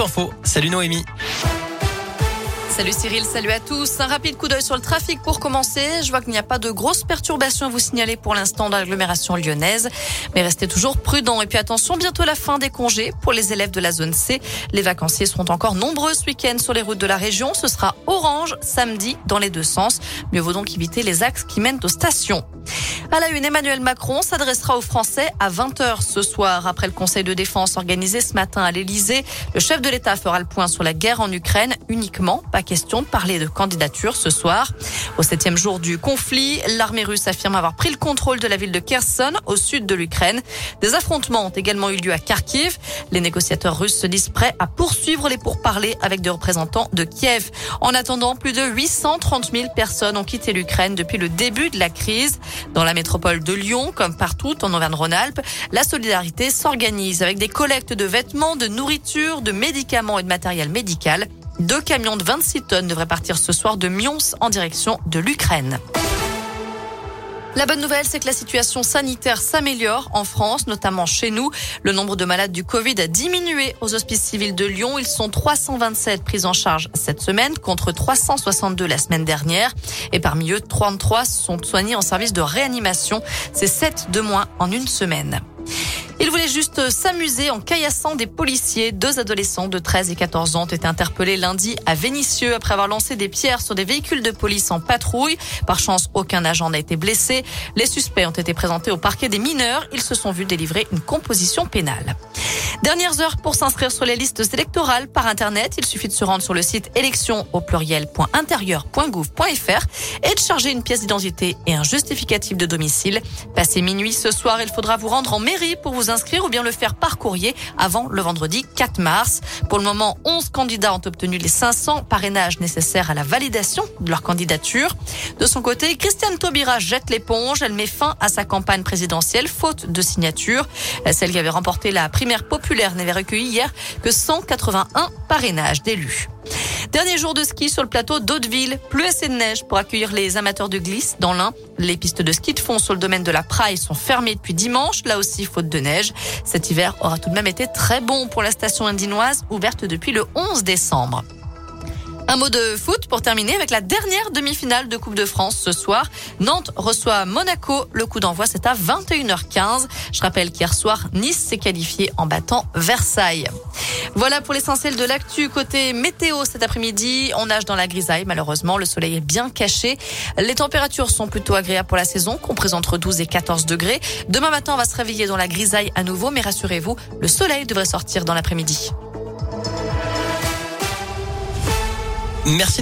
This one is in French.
Info, salut Noémie. Salut Cyril, salut à tous. Un rapide coup d'œil sur le trafic pour commencer. Je vois qu'il n'y a pas de grosses perturbations à vous signaler pour l'instant dans l'agglomération lyonnaise. Mais restez toujours prudents. Et puis attention, bientôt la fin des congés pour les élèves de la zone C. Les vacanciers seront encore nombreux ce week-end sur les routes de la région. Ce sera orange samedi dans les deux sens. Mieux vaut donc éviter les axes qui mènent aux stations. À la une, Emmanuel Macron s'adressera aux Français à 20h ce soir. Après le Conseil de défense organisé ce matin à l'Elysée, le chef de l'État fera le point sur la guerre en Ukraine uniquement. Pas question de parler de candidature ce soir. Au septième jour du conflit, l'armée russe affirme avoir pris le contrôle de la ville de Kherson, au sud de l'Ukraine. Des affrontements ont également eu lieu à Kharkiv. Les négociateurs russes se disent prêts à poursuivre les pourparlers avec des représentants de Kiev. En attendant, plus de 830 000 personnes ont quitté l'Ukraine depuis le début de la crise. Dans la métropole de Lyon, comme partout en Auvergne-Rhône-Alpes, la solidarité s'organise avec des collectes de vêtements, de nourriture, de médicaments et de matériel médical. Deux camions de 26 tonnes devraient partir ce soir de Mions en direction de l'Ukraine. La bonne nouvelle, c'est que la situation sanitaire s'améliore en France, notamment chez nous. Le nombre de malades du Covid a diminué aux hospices civils de Lyon. Ils sont 327 pris en charge cette semaine contre 362 la semaine dernière. Et parmi eux, 33 sont soignés en service de réanimation. C'est 7 de moins en une semaine. Il voulait juste s'amuser en caillassant des policiers. Deux adolescents de 13 et 14 ans ont été interpellés lundi à Vénissieux après avoir lancé des pierres sur des véhicules de police en patrouille. Par chance, aucun agent n'a été blessé. Les suspects ont été présentés au parquet des mineurs. Ils se sont vus délivrer une composition pénale. Dernières heures pour s'inscrire sur les listes électorales par Internet. Il suffit de se rendre sur le site élection au et de charger une pièce d'identité et un justificatif de domicile. Passé minuit ce soir, il faudra vous rendre en mairie pour vous inscrire ou bien le faire par courrier avant le vendredi 4 mars. Pour le moment, 11 candidats ont obtenu les 500 parrainages nécessaires à la validation de leur candidature. De son côté, Christiane Taubira jette l'éponge. Elle met fin à sa campagne présidentielle faute de signature. Celle qui avait remporté la primaire populaire n'avait recueilli hier que 181 parrainages d'élus. Dernier jour de ski sur le plateau d'Hauteville. Plus assez de neige pour accueillir les amateurs de glisse dans l'Ain. Les pistes de ski de fond sur le domaine de la Praille sont fermées depuis dimanche. Là aussi, faute de neige. Cet hiver aura tout de même été très bon pour la station indinoise, ouverte depuis le 11 décembre. Un mot de foot pour terminer avec la dernière demi-finale de Coupe de France ce soir. Nantes reçoit Monaco. Le coup d'envoi, c'est à 21h15. Je rappelle qu'hier soir, Nice s'est qualifié en battant Versailles. Voilà pour l'essentiel de l'actu. Côté météo cet après-midi, on nage dans la grisaille. Malheureusement, le soleil est bien caché. Les températures sont plutôt agréables pour la saison, comprises entre 12 et 14 degrés. Demain matin, on va se réveiller dans la grisaille à nouveau, mais rassurez-vous, le soleil devrait sortir dans l'après-midi. Merci.